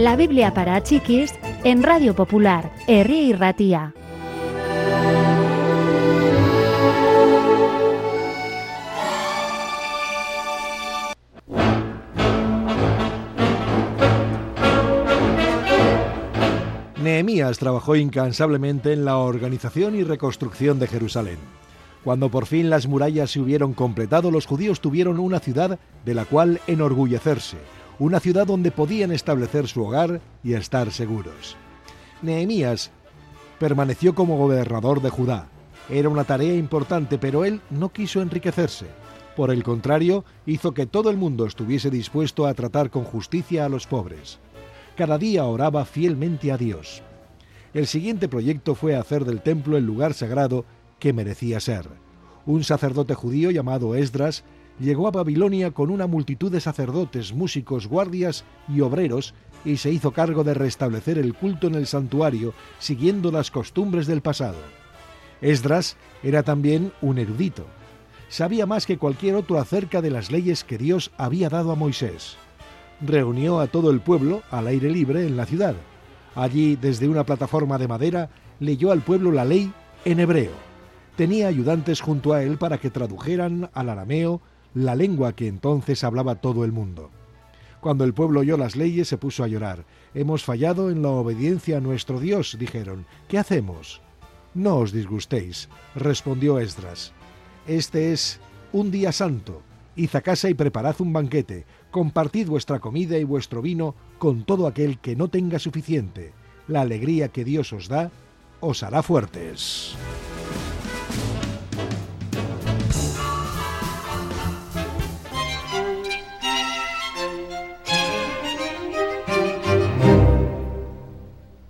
La Biblia para chiquis en Radio Popular, Herri y Ratía. Nehemías trabajó incansablemente en la organización y reconstrucción de Jerusalén. Cuando por fin las murallas se hubieron completado, los judíos tuvieron una ciudad de la cual enorgullecerse, una ciudad donde podían establecer su hogar y estar seguros. Nehemías permaneció como gobernador de Judá. Era una tarea importante, pero él no quiso enriquecerse. Por el contrario, hizo que todo el mundo estuviese dispuesto a tratar con justicia a los pobres. Cada día oraba fielmente a Dios. El siguiente proyecto fue hacer del templo el lugar sagrado que merecía ser. Un sacerdote judío llamado Esdras llegó a Babilonia con una multitud de sacerdotes, músicos, guardias y obreros y se hizo cargo de restablecer el culto en el santuario siguiendo las costumbres del pasado. Esdras era también un erudito. Sabía más que cualquier otro acerca de las leyes que Dios había dado a Moisés. Reunió a todo el pueblo al aire libre en la ciudad. Allí, desde una plataforma de madera, leyó al pueblo la ley en hebreo tenía ayudantes junto a él para que tradujeran al arameo la lengua que entonces hablaba todo el mundo. Cuando el pueblo oyó las leyes se puso a llorar. Hemos fallado en la obediencia a nuestro Dios, dijeron. ¿Qué hacemos? No os disgustéis, respondió Esdras. Este es un día santo. Id a casa y preparad un banquete. Compartid vuestra comida y vuestro vino con todo aquel que no tenga suficiente. La alegría que Dios os da os hará fuertes.